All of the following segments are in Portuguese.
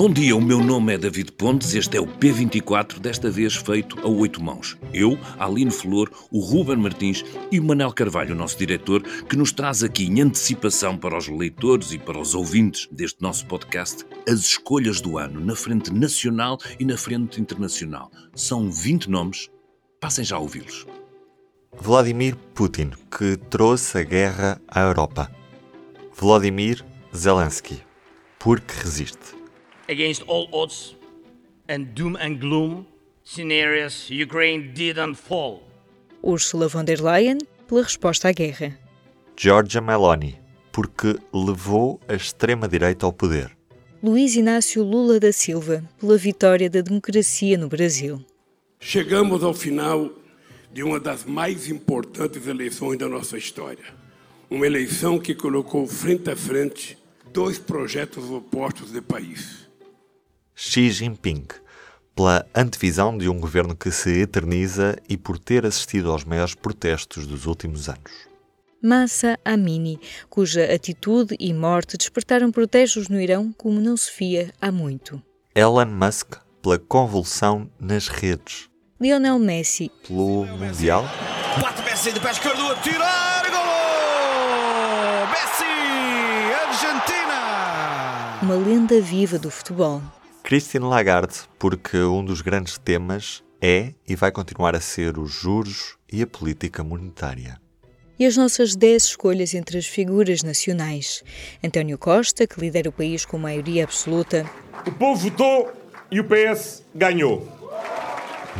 Bom dia, o meu nome é David Pontes, este é o P24, desta vez feito a oito mãos. Eu, Aline Flor, o Ruben Martins e o Manel Carvalho, nosso diretor, que nos traz aqui em antecipação para os leitores e para os ouvintes deste nosso podcast as escolhas do ano na frente nacional e na frente internacional. São 20 nomes, passem já a ouvi-los. Vladimir Putin, que trouxe a guerra à Europa. Vladimir Zelensky, porque resiste against all odds and doom and gloom scenarios, Ukraine didn't fall. Ursula von der Leyen pela resposta à guerra. Giorgia Meloni, porque levou a extrema-direita ao poder. Luiz Inácio Lula da Silva, pela vitória da democracia no Brasil. Chegamos ao final de uma das mais importantes eleições da nossa história. Uma eleição que colocou frente a frente dois projetos opostos de país. Xi Jinping, pela antevisão de um governo que se eterniza e por ter assistido aos maiores protestos dos últimos anos. Massa Amini, cuja atitude e morte despertaram protestos no Irão como não se via há muito. Elon Musk, pela convulsão nas redes. Lionel Messi, pelo Mundial. Bate Messi de pé esquerdo a tirar, gol! Messi, Argentina! Uma lenda viva do futebol. Christine Lagarde, porque um dos grandes temas é e vai continuar a ser os juros e a política monetária. E as nossas 10 escolhas entre as figuras nacionais. António Costa, que lidera o país com maioria absoluta. O povo votou e o PS ganhou.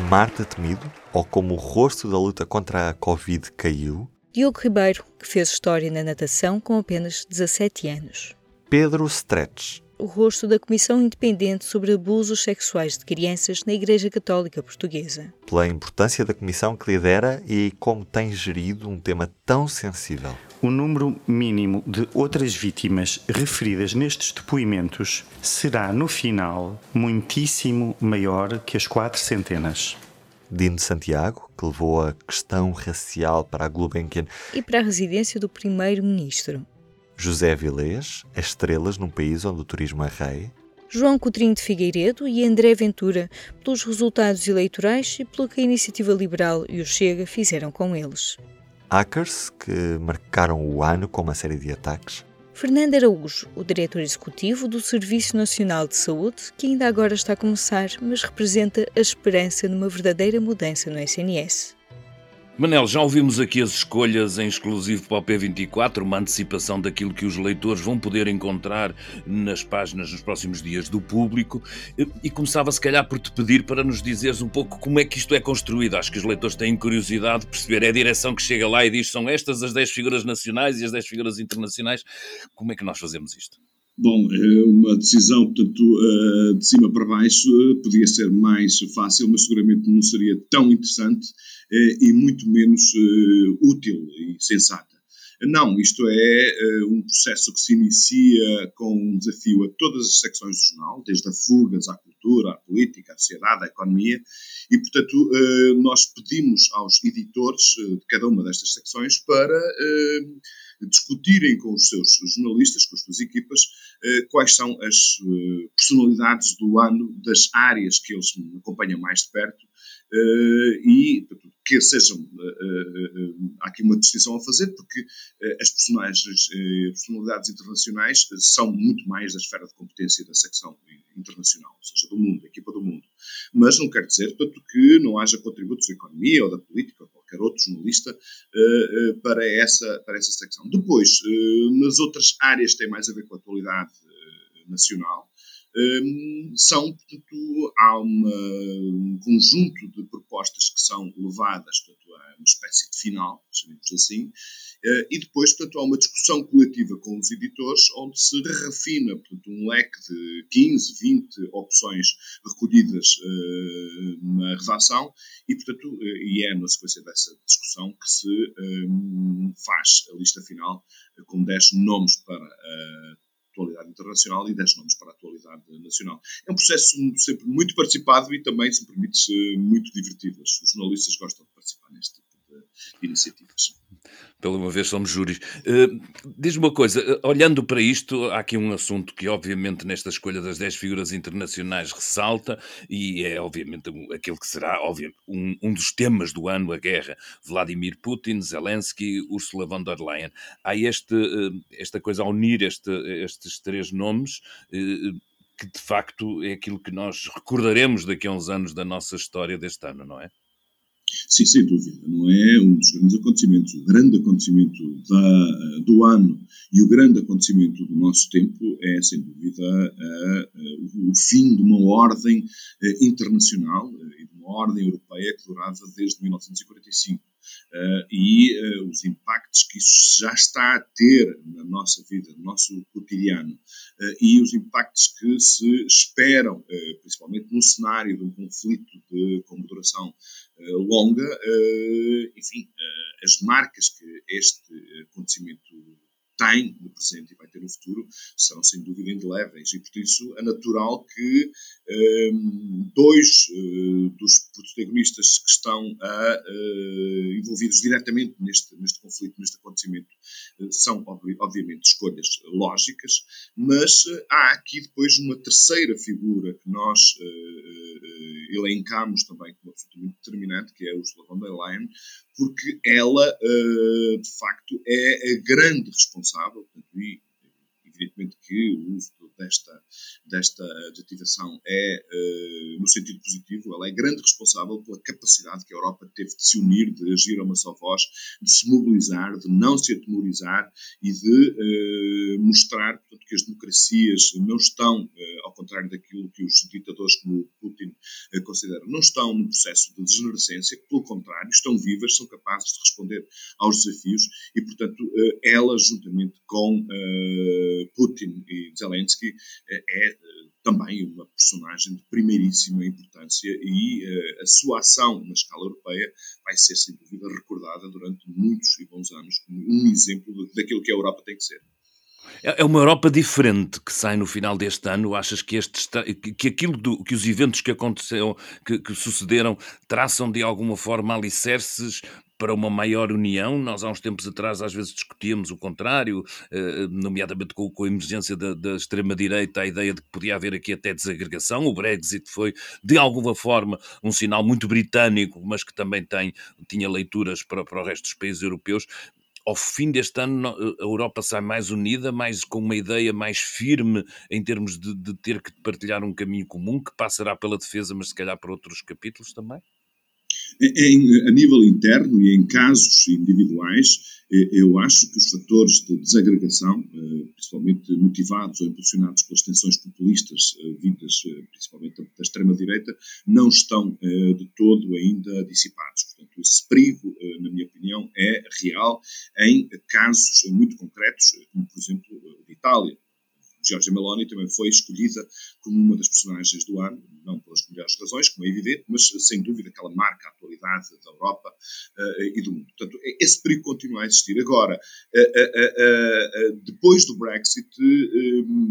Marta Temido, ou como o rosto da luta contra a Covid caiu. Diogo Ribeiro, que fez história na natação com apenas 17 anos. Pedro Stretch, o rosto da Comissão Independente sobre Abusos Sexuais de Crianças na Igreja Católica Portuguesa. Pela importância da comissão que lidera e como tem gerido um tema tão sensível. O número mínimo de outras vítimas referidas nestes depoimentos será, no final, muitíssimo maior que as quatro centenas. Dino Santiago, que levou a questão racial para a Gulbenkian e para a residência do primeiro-ministro. José Vilés, as estrelas num país onde o turismo é rei. João Coutrinho de Figueiredo e André Ventura, pelos resultados eleitorais e pelo que a Iniciativa Liberal e o Chega fizeram com eles. Hackers, que marcaram o ano com uma série de ataques. Fernando Araújo, o diretor executivo do Serviço Nacional de Saúde, que ainda agora está a começar, mas representa a esperança numa verdadeira mudança no SNS. Manel, já ouvimos aqui as escolhas em exclusivo para o P24, uma antecipação daquilo que os leitores vão poder encontrar nas páginas nos próximos dias do público. E começava, se calhar, por te pedir para nos dizeres um pouco como é que isto é construído. Acho que os leitores têm curiosidade de perceber. É a direção que chega lá e diz: são estas as 10 figuras nacionais e as 10 figuras internacionais. Como é que nós fazemos isto? Bom, é uma decisão, portanto, eh, de cima para baixo, eh, podia ser mais fácil, mas seguramente não seria tão interessante e muito menos útil e sensata. Não, isto é um processo que se inicia com um desafio a todas as secções do jornal, desde a fugas à cultura, à política, à sociedade, à economia, e, portanto, nós pedimos aos editores de cada uma destas secções para discutirem com os seus jornalistas, com as suas equipas, eh, quais são as eh, personalidades do ano das áreas que eles acompanham mais de perto eh, e que sejam há aqui uma distinção a fazer porque as personagens personalidades internacionais são muito mais da esfera de competência da secção internacional, ou seja, do mundo, da equipa do mundo. Mas não quer dizer, portanto, que não haja contributos da economia ou da política ou qualquer outro jornalista para essa, para essa secção. Depois, nas outras áreas que têm mais a ver com a atualidade nacional, um, são, portanto, há uma, um conjunto de propostas que são levadas, portanto, a uma espécie de final, chamemos assim, uh, e depois, portanto, há uma discussão coletiva com os editores, onde se refina, portanto, um leque de 15, 20 opções recolhidas uh, na redação, e, portanto, uh, e é na sequência dessa discussão que se um, faz a lista final com 10 nomes para atualidade internacional e 10 nomes para a atualidade nacional. É um processo sempre muito participado e também, se me permite, muito divertido. Os jornalistas gostam de participar neste tipo de iniciativas. Pela uma vez somos júris. Uh, Diz-me uma coisa, uh, olhando para isto, há aqui um assunto que, obviamente, nesta escolha das 10 figuras internacionais ressalta, e é, obviamente, aquele que será obviamente, um, um, dos temas do ano, a guerra. Vladimir Putin, Zelensky, Ursula von der Leyen. Há este, uh, esta coisa a unir este, estes três nomes que de facto é aquilo que nós recordaremos daqui a uns anos da nossa história deste ano, não é? Sim, sem dúvida. Não é um dos grandes acontecimentos. O grande acontecimento da, do ano e o grande acontecimento do nosso tempo é, sem dúvida, a, a, o fim de uma ordem eh, internacional eh, e de uma ordem europeia que durava desde 1945. Uh, e uh, os impactos que isso já está a ter na nossa vida, no nosso cotidiano, uh, e os impactos que se esperam, principalmente no cenário de um conflito de, com duração longa, enfim, as marcas que este acontecimento tem no presente e vai no futuro serão sem dúvida indeléveis. E por isso é natural que um, dois uh, dos protagonistas que estão a, uh, envolvidos diretamente neste, neste conflito, neste acontecimento, uh, são obviamente escolhas lógicas, mas há aqui depois uma terceira figura que nós elencamos também como absolutamente determinante, que é Ursula von der Leyen, porque ela, de facto, é a grande responsável, e evidentemente que o uso desta, desta adjetivação é uh, no sentido positivo, ela é grande responsável pela capacidade que a Europa teve de se unir, de agir a uma só voz, de se mobilizar, de não se atemorizar e de uh, mostrar portanto, que as democracias não estão, uh, ao contrário daquilo que os ditadores como Putin consideram, não estão num processo de degenerescência, pelo contrário, estão vivas, são capazes de responder aos desafios e, portanto, ela, juntamente com Putin e Zelensky, é, é também uma personagem de primeiríssima importância e uh, a sua ação na escala europeia vai ser, sem dúvida, recordada durante muitos e bons anos como um exemplo daquilo que a Europa tem que ser. É, é uma Europa diferente que sai no final deste ano. Achas que, este, que aquilo do, que os eventos que aconteceram, que, que sucederam, traçam de alguma forma alicerces para uma maior união. Nós, há uns tempos atrás, às vezes discutíamos o contrário, eh, nomeadamente com, a emergência da, da extrema-direita, a ideia de que podia haver aqui até desagregação. O Brexit foi, de alguma forma, um sinal muito britânico, mas que também tem, tinha leituras para, para o resto dos países europeus ao fim deste ano a Europa sai mais unida, mais com uma ideia mais firme em termos de, de, ter que partilhar um caminho comum que passará pela defesa, mas se calhar por outros capítulos também? Em, a nível interno e em casos individuais, eu acho que os fatores de desagregação, eh, principalmente motivados ou impulsionados pelas tensões populistas eh, vindas eh, principalmente da extrema-direita, não estão de todo ainda dissipados. Portanto, esse perigo, na minha opinião, é real em casos muito concretos, como, por exemplo, de Itália Giorgia Meloni também foi escolhida como uma das personagens do ano, não pelas melhores razões, como é evidente, mas sem dúvida que ela marca a atualidade da Europa uh, e do mundo. Portanto, esse perigo continua a existir. Agora, uh, uh, depois do Brexit,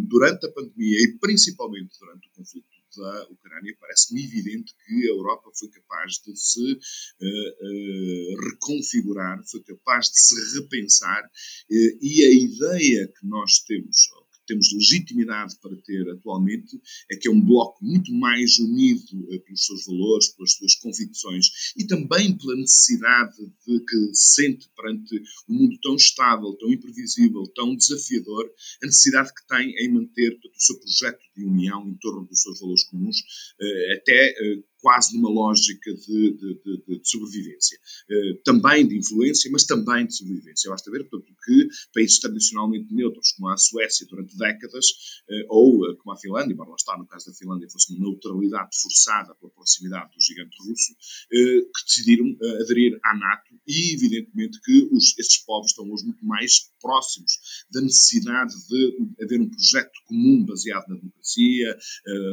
durante a pandemia e principalmente durante o conflito da Ucrânia, parece-me evidente que a Europa foi capaz de se uh, uh, reconfigurar, foi capaz de se repensar uh, e a ideia que nós temos, temos legitimidade para ter atualmente é que é um bloco muito mais unido eh, pelos seus valores, pelas suas convicções e também pela necessidade de que sente perante um mundo tão estável, tão imprevisível, tão desafiador, a necessidade que tem em manter o seu projeto de união em torno dos seus valores comuns, eh, até eh, quase numa lógica de, de, de, de sobrevivência. Uh, também de influência, mas também de sobrevivência. Basta ver, portanto, que países tradicionalmente neutros, como a Suécia durante décadas, uh, ou uh, como a Finlândia, embora lá está, no caso da Finlândia, fosse uma neutralidade forçada pela proximidade do gigante russo, que decidiram aderir à NATO e, evidentemente, que os, esses povos estão hoje muito mais próximos da necessidade de haver um projeto comum baseado na democracia,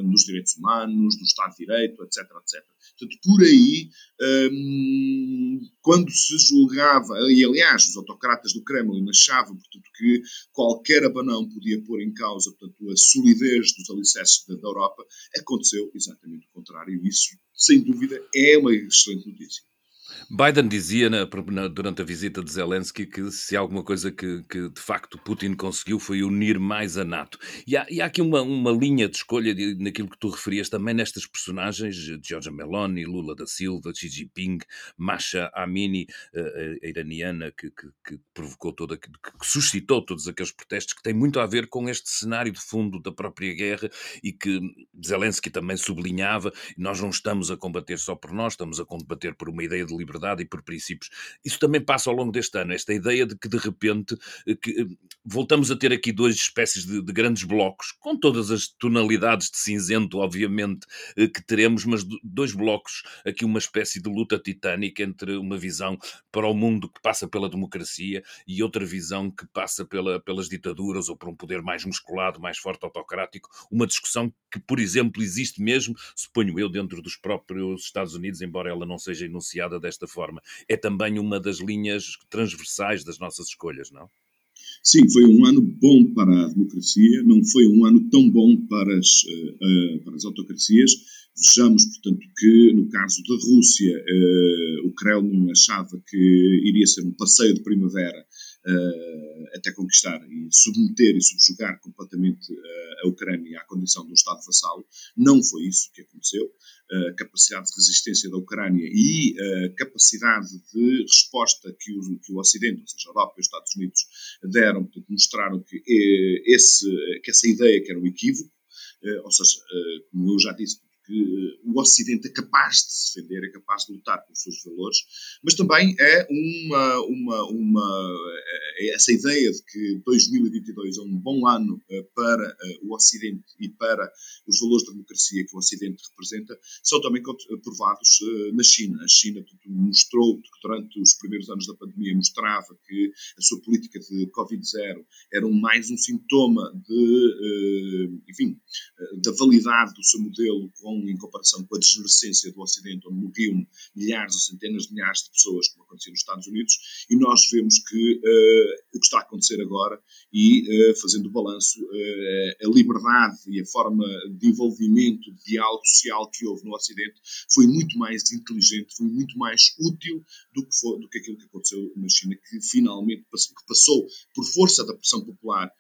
nos direitos humanos, no Estado de Direito, etc etc. Portanto, por aí, hum, quando se julgava, e aliás, os autocratas do Kremlin achavam, portanto, que qualquer abanão podia pôr em causa, portanto, a solidez dos alicerces da, da Europa, aconteceu exatamente o contrário. E isso, sem dúvida, é uma excelente notícia. Biden dizia na, na, durante a visita de Zelensky que se há alguma coisa que, que, de facto Putin conseguiu foi unir mais a NATO. E há, e há aqui uma, uma, linha de escolha de, naquilo que tu referias também nestas personagens, Giorgia Meloni, Lula da Silva, Xi Jinping, Masha Amini, a, a iraniana que, que, que, provocou toda, que, suscitou todos aqueles protestos, que tem muito a ver com este cenário de fundo da própria guerra e que Zelensky também sublinhava, nós não estamos a combater só por nós, estamos a combater por uma ideia de liberdade liberdade e por princípios. Isso também passa ao longo deste ano, esta ideia de que de repente eh, que, eh, voltamos a ter aqui duas espécies de, de, grandes blocos, com todas as tonalidades de cinzento, obviamente, eh, que teremos, mas dois blocos, aqui uma espécie de luta titânica entre uma visão para o mundo que passa pela democracia e outra visão que passa pela, pelas ditaduras ou por um poder mais musculado, mais forte, autocrático, uma discussão que, por exemplo, existe mesmo, suponho eu, dentro dos próprios Estados Unidos, embora ela não seja enunciada desta forma. É também uma das linhas transversais das nossas escolhas, não? Sim, foi um ano bom para a democracia, não foi um ano tão bom para as, uh, para as autocracias. Vejamos, portanto, que no caso da Rússia, uh, o Kremlin achava que iria ser um passeio de primavera até conquistar e submeter e subjugar completamente uh, a Ucrânia à condição de um Estado vassalo. Não foi isso que aconteceu. A capacidade de resistência da Ucrânia e a capacidade de resposta que o, que o Ocidente, ou seja, a Europa e os Estados Unidos, deram, portanto, mostraram que, eh, esse, que essa ideia que era um equívoco, ou seja, como eu já disse, que o Ocidente é capaz de se defender, é capaz de lutar pelos seus valores, mas também é uma, uma, uma é essa ideia de que 2022 é um bom ano eh, para eh, o Ocidente e para os valores da democracia que o Ocidente representa, são também provados eh, na China. A China mostrou durante os primeiros anos da pandemia mostrava que a sua política de Covid-0 era mais um sintoma de, enfim, da validade do seu modelo com em comparação com a desmerecência do Ocidente, onde morriam milhares ou centenas de milhares de pessoas, como acontecia nos Estados Unidos, e nós vemos que uh, o que está a acontecer agora, e uh, fazendo o balanço, uh, a liberdade e a forma de envolvimento, de diálogo social que houve no Ocidente foi muito mais inteligente, foi muito mais útil do que, foi, do que aquilo que aconteceu na China, que finalmente passou, que passou por força da pressão popular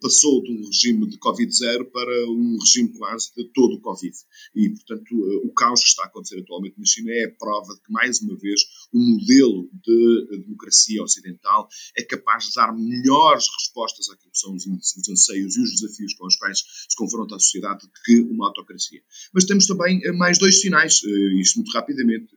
passou de um regime de Covid-0 para um regime quase de todo o Covid. E, portanto, uh, o caos que está a acontecer atualmente na China é a prova de que, mais uma vez, o modelo de democracia ocidental é capaz de dar melhores respostas àquilo que são os, os anseios e os desafios com os quais se confronta a sociedade que uma autocracia. Mas temos também mais dois sinais, isto muito rapidamente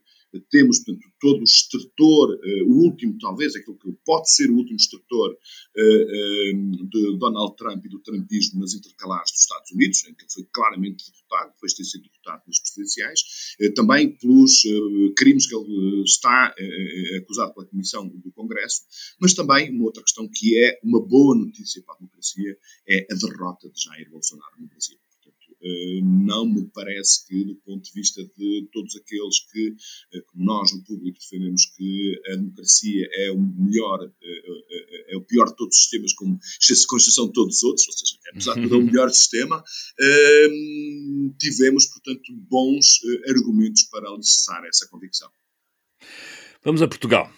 temos, portanto, todo o extrator, uh, o último, talvez, aquilo que pode ser o último extrator uh, de Donald Trump e do trumpismo nas intercalares dos Estados Unidos, em que ele foi claramente derrotado, depois de ter sido derrotado nas presidenciais, também pelos crimes que ele está acusado pela Comissão do Congresso, mas também uma outra questão que é uma boa notícia para a democracia, é a derrota de Jair Bolsonaro no Brasil. Eh, não me parece que, do ponto de vista de todos aqueles que, eh, como nós no público, defendemos que a democracia é o melhor, eh, é o pior de todos os sistemas, com exceção de todos os outros, ou seja, apesar de tudo é o melhor sistema, tivemos, portanto, bons argumentos para alicerçar essa convicção. Vamos a Portugal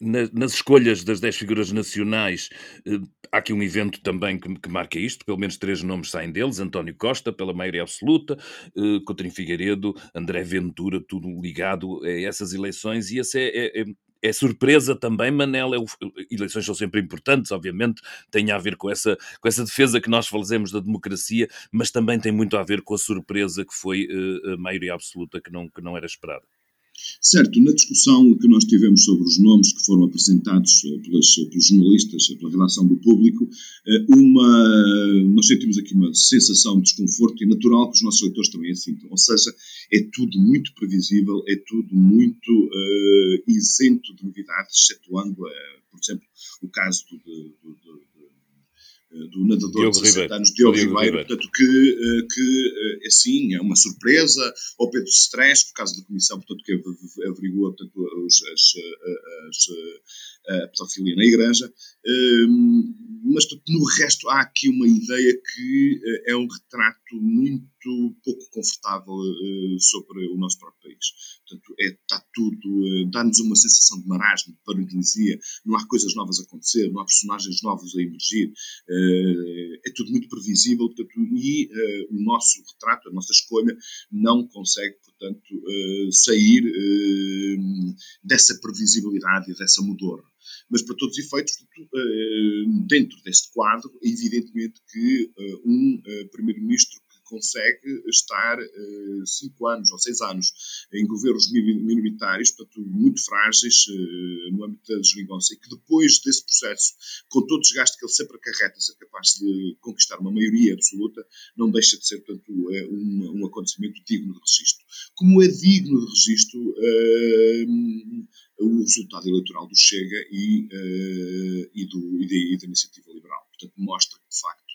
nas escolhas das 10 figuras nacionais, eh, há aqui um evento também que, que, marca isto, pelo menos três nomes saem deles, António Costa, pela maioria absoluta, eh, Coutinho Figueiredo, André Ventura, tudo ligado a essas eleições, e essa é, é, é, é surpresa também, Manel, é o, eleições são sempre importantes, obviamente, tem a ver com essa, com essa defesa que nós fazemos da democracia, mas também tem muito a ver com a surpresa que foi eh, a maioria absoluta que não, que não era esperada. Certo, na discussão que nós tivemos sobre os nomes que foram apresentados pelos jornalistas, pela redação do público, eh, uma, nós sentimos aqui uma sensação de desconforto e natural que os nossos leitores também a sintam. Ou seja, é tudo muito previsível, é tudo muito uh, isento de novidades, excetuando, uh, por exemplo, o caso do, do, do do nadador Diogo de 17 anos, Diogo, Diogo Ribeiro, Ribeiro, portanto, que, eh, que eh, assim, é uma surpresa, ou Pedro Stress, por causa da comissão, portanto, que averigou portanto, os, as, as, a pedofilia na igreja, ehm, mas no resto há aqui uma ideia que é um retrato muito pouco confortável sobre o nosso próprio país. Portanto, é, está tudo, eh, dá-nos uma sensação de marasmo, de paralisia, não há coisas novas a acontecer, não há personagens novos a emergir, eh, é tudo muito previsível, portanto, e eh, o nosso retrato, a nossa escolha, não consegue, portanto, sair dessa previsibilidade e dessa mudora. Mas, para todos os efeitos, dentro deste quadro, é evidentemente que um primeiro-ministro consegue estar uh, cinco anos ou seis anos em governos minoritários, portanto, muito frágeis uh, no âmbito da geringonça, e que depois desse processo, com todo o desgaste que ele sempre acarreta, ser capaz de conquistar uma maioria absoluta, não deixa de ser, portanto, uh, um, um, acontecimento digno de registro. Como é digno de registro o resultado eleitoral do Chega e, e, do, e, da, e da iniciativa liberal. Portanto, mostra que, de facto,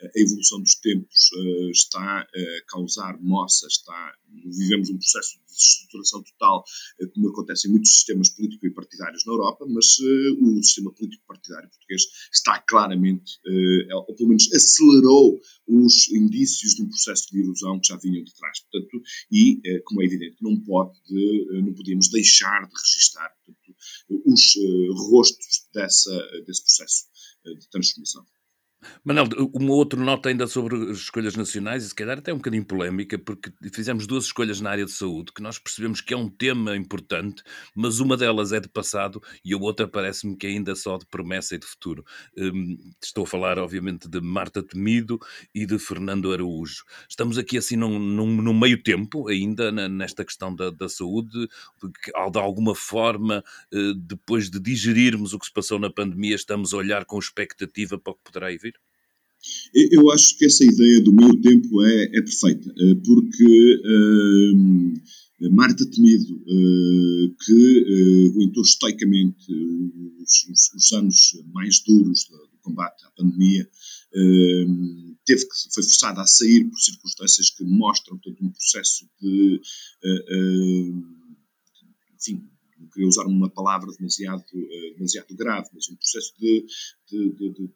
a evolução dos tempos uh, está a causar moça, está, vivemos um processo de desestruturação total, uh, como acontece em muitos sistemas políticos e partidários na Europa, mas uh, o sistema político partidário português está claramente, ou pelo menos acelerou os indícios de um processo de erosão que já vinham de trás. Portanto, e, como é evidente, não, pode, não podemos deixar de registar portanto, os rostos dessa, desse processo de transformação. Manel, uma outra nota ainda sobre as escolhas nacionais, e se calhar até um bocadinho polémica, porque fizemos duas escolhas na área de saúde, que nós percebemos que é um tema importante, mas uma delas é de passado e a outra parece-me que é ainda só de promessa e de futuro. Um, estou a falar, obviamente, de Marta Temido e de Fernando Araújo. Estamos aqui assim num, num, num meio tempo ainda nesta questão da, da saúde, de, de alguma forma, eh, depois de digerirmos o que se passou na pandemia, estamos a olhar com expectativa para o que poderá vir? Eu acho que essa ideia do meio tempo é, é perfeita, eh, porque uh, Marta Temido, uh, que uh, aguentou estoicamente os, os, os, anos mais duros do, do combate à pandemia, uh, teve que, foi forçada a sair por circunstâncias que mostram todo um processo de, enfim, não queria usar uma palavra demasiado, demasiado grave, mas um processo de, de, de, de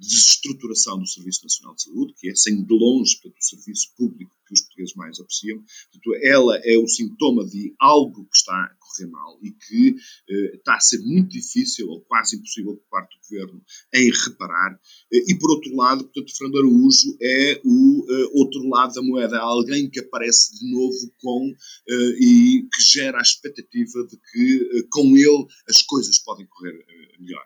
desestruturação do Serviço Nacional de Saúde, que é, sem de longe, o serviço público que os portugueses mais apreciam. Portanto, ela é o sintoma de algo que está a correr mal e que eh, está a ser muito difícil ou quase impossível por parte do Governo em reparar. Eh, e, por outro lado, portanto, Fernando Araújo é o eh, outro lado da moeda, alguém que aparece de novo com eh, e que gera a expectativa de que eh, com ele as coisas podem correr eh, melhor.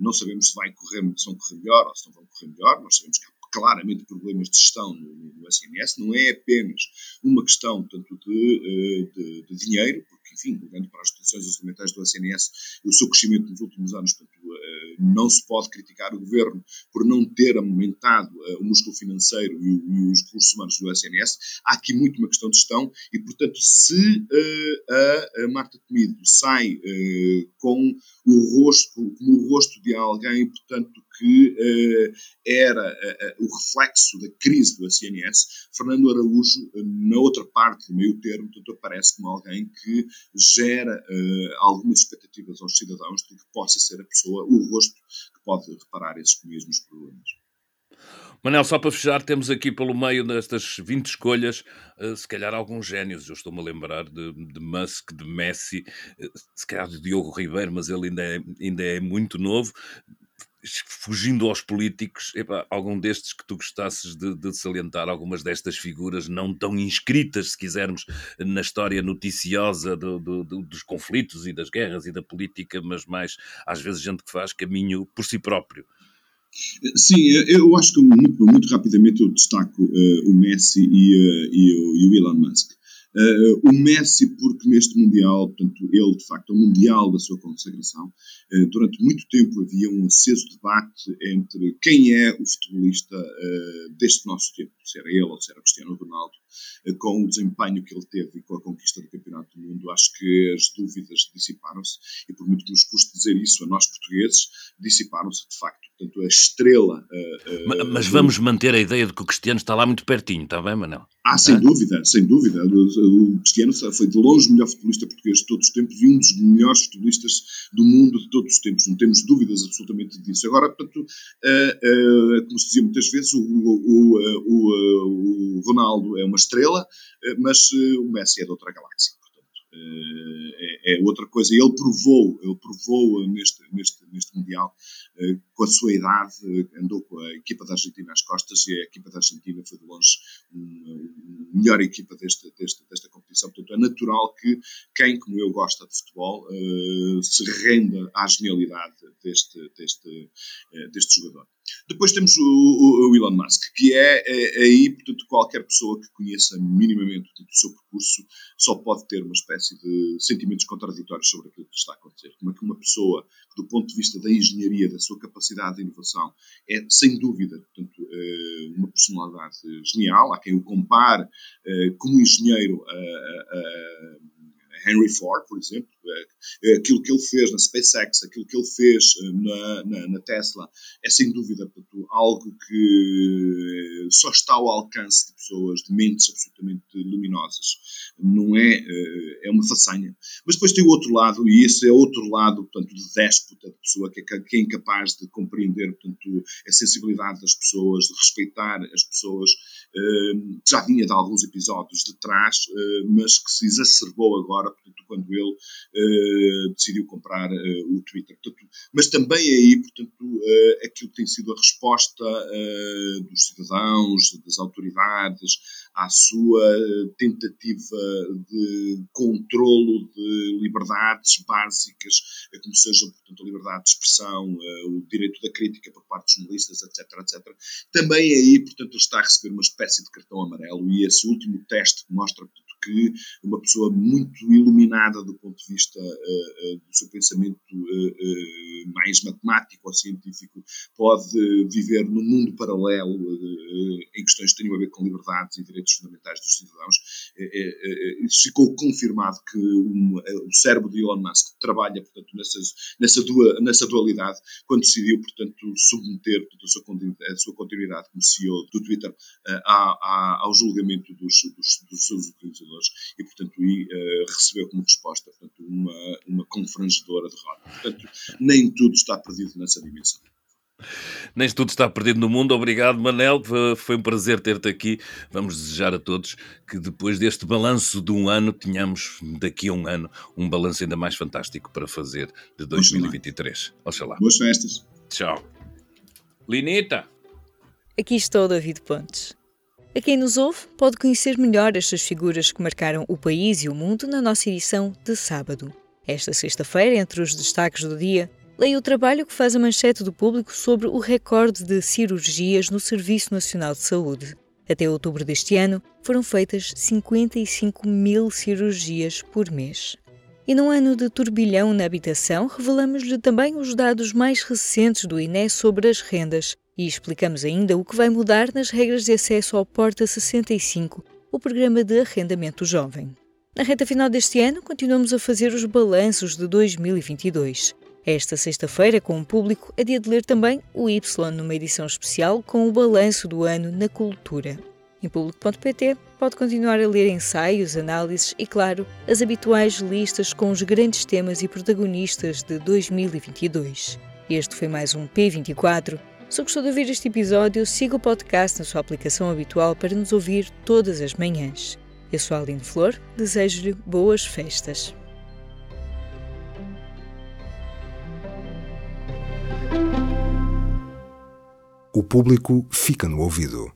Não sabemos se vai correr, se vão correr melhor ou se não vão correr melhor. Nós sabemos que há claramente problemas de gestão no, no SNS. Não é apenas uma questão, portanto, de, de, de dinheiro, porque, enfim, olhando para as instituições orçamentais do SNS, o seu crescimento nos últimos anos, portanto, não se pode criticar o governo por não ter aumentado o músculo financeiro e, os recursos humanos do SNS. Há aqui muito uma questão de gestão e, portanto, se a, Marta Comido sai com o rosto, como o rosto de alguém, portanto, que uh, era uh, o reflexo da crise do SNS, Fernando Araújo, na outra parte do meio termo, portanto, aparece como alguém que gera algumas expectativas aos cidadãos de que possa ser a pessoa, o rosto que pode reparar esses mesmos problemas. Manel, só para fechar, temos aqui pelo meio destas 20 escolhas, se calhar alguns génios. Eu estou-me a lembrar de, de, Musk, de Messi, se calhar de Diogo Ribeiro, mas ele ainda é, ainda é muito novo fugindo aos políticos, algum destes que tu gostasses de, de, salientar, algumas destas figuras não tão inscritas, se quisermos, na história noticiosa do, do, do, dos conflitos e das guerras e da política, mas mais, às vezes, gente que faz caminho por si próprio. Sim, eu acho que muito, muito rapidamente eu destaco uh, o Messi e, uh, e, o, e o Elon Musk. Uh, o Messi, porque neste Mundial, portanto, ele de facto é o Mundial da sua consagração, uh, durante muito tempo havia um aceso debate entre quem é o futebolista uh, deste nosso tempo, se era ele ou se era Cristiano Ronaldo, com o desempenho que ele teve e com a conquista do Campeonato do Mundo, acho que as dúvidas dissiparam-se e por muito que nos custe dizer isso a nós portugueses, dissiparam-se de facto. Portanto, a estrela... mas, mas vamos manter a ideia de que o Cristiano está lá muito pertinho, está bem, Manel? Ah, sem dúvida, sem dúvida. O Cristiano foi de longe o melhor futebolista português de todos os tempos e um dos melhores futebolistas do mundo de todos os tempos. Não temos dúvidas absolutamente disso. Agora, portanto, como se dizia muitas vezes, o, o, o, o Ronaldo é uma estrela, mas o Messi é de outra galáxia. Portanto, é, é, outra coisa. Ele provou, ele provou neste, neste, neste Mundial, com a sua idade, andou com a equipa da Argentina às costas e a equipa da Argentina foi de longe a melhor equipa deste, deste, desta competição. Portanto, é natural que quem, como eu, gosta de futebol, se renda à genialidade deste, deste, deste jogador. Depois temos o, o, o, Elon Musk, que é, é, é, aí, portanto, qualquer pessoa que conheça minimamente portanto, o seu percurso só pode ter uma espécie de sentimentos contraditórios sobre aquilo que está a acontecer. Como é que uma pessoa, do ponto de vista da engenharia, da sua capacidade de inovação, é, sem dúvida, portanto, eh, uma personalidade genial. Há quem o compare eh, como engenheiro a, a Henry Ford, por exemplo, aquilo que ele fez na SpaceX, aquilo que ele fez eh, na, na, na Tesla, é sem dúvida algo que só está ao alcance de pessoas de mentes absolutamente luminosas. Não é, eh, é uma façanha. Mas depois tem o outro lado, e esse é outro lado, portanto, de déspota, de pessoa que é, que é incapaz de compreender, portanto, a sensibilidade das pessoas, de respeitar as pessoas, eh, que já vinha de alguns episódios de trás, mas que se exacerbou agora portanto, quando ele uh, decidiu comprar uh, o Twitter. Portanto, mas também aí, portanto, uh, aquilo que tem sido a resposta dos cidadãos, das autoridades, à sua tentativa de controlo de liberdades básicas, como seja, portanto, a liberdade de expressão, o direito da crítica por parte dos jornalistas, etc, etc. Também aí, portanto, está a receber uma espécie de cartão amarelo e esse último teste mostra, portanto, que uma pessoa muito iluminada do ponto de vista uh, uh, do seu pensamento uh, mais matemático ou científico pode viver num mundo paralelo em questões que tenham a ver com liberdades e direitos fundamentais dos cidadãos. Ficou confirmado que um, o cérebro de Elon Musk trabalha, portanto, nessas, nessa, dua, nessa dualidade quando decidiu, portanto, submeter portanto, a, sua a sua continuidade como CEO do Twitter ao julgamento dos, dos, dos seus utilizadores e, portanto, aí, uh, recebeu como resposta portanto, uma, uma confrangedora derrota. Portanto, nem tudo está perdido nessa dimensão. Nem tudo está perdido no mundo. Obrigado, Manel. Foi um prazer ter-te aqui. Vamos desejar a todos que depois deste balanço de um ano, tenhamos daqui a um ano um balanço ainda mais fantástico para fazer de 2023. Oxalá. Boas festas. Tchau. Linita. Aqui está o David Pontes. A quem nos ouve pode conhecer melhor estas figuras que marcaram o país e o mundo na nossa edição de sábado. Esta sexta-feira, entre os destaques do dia, leia o trabalho que faz a manchete do público sobre o recorde de cirurgias no Serviço Nacional de Saúde. Até outubro deste ano, foram feitas 55 mil cirurgias por mês. E num ano de turbilhão na habitação, revelamos-lhe também os dados mais recentes do INE sobre as rendas e explicamos ainda o que vai mudar nas regras de acesso ao Porta 65, o programa de arrendamento jovem. Na reta final deste ano, continuamos a fazer os balanços de 2022. Esta sexta-feira, com o público, é dia de ler também o Y numa edição especial com o balanço do ano na cultura. Em público.pt pode continuar a ler ensaios, análises e, claro, as habituais listas com os grandes temas e protagonistas de 2022. Este foi mais um P24 se gostou de ouvir este episódio, siga o podcast na sua aplicação habitual para nos ouvir todas as manhãs. Eu sou a Aline Flor, desejo-lhe boas festas. O público fica no ouvido.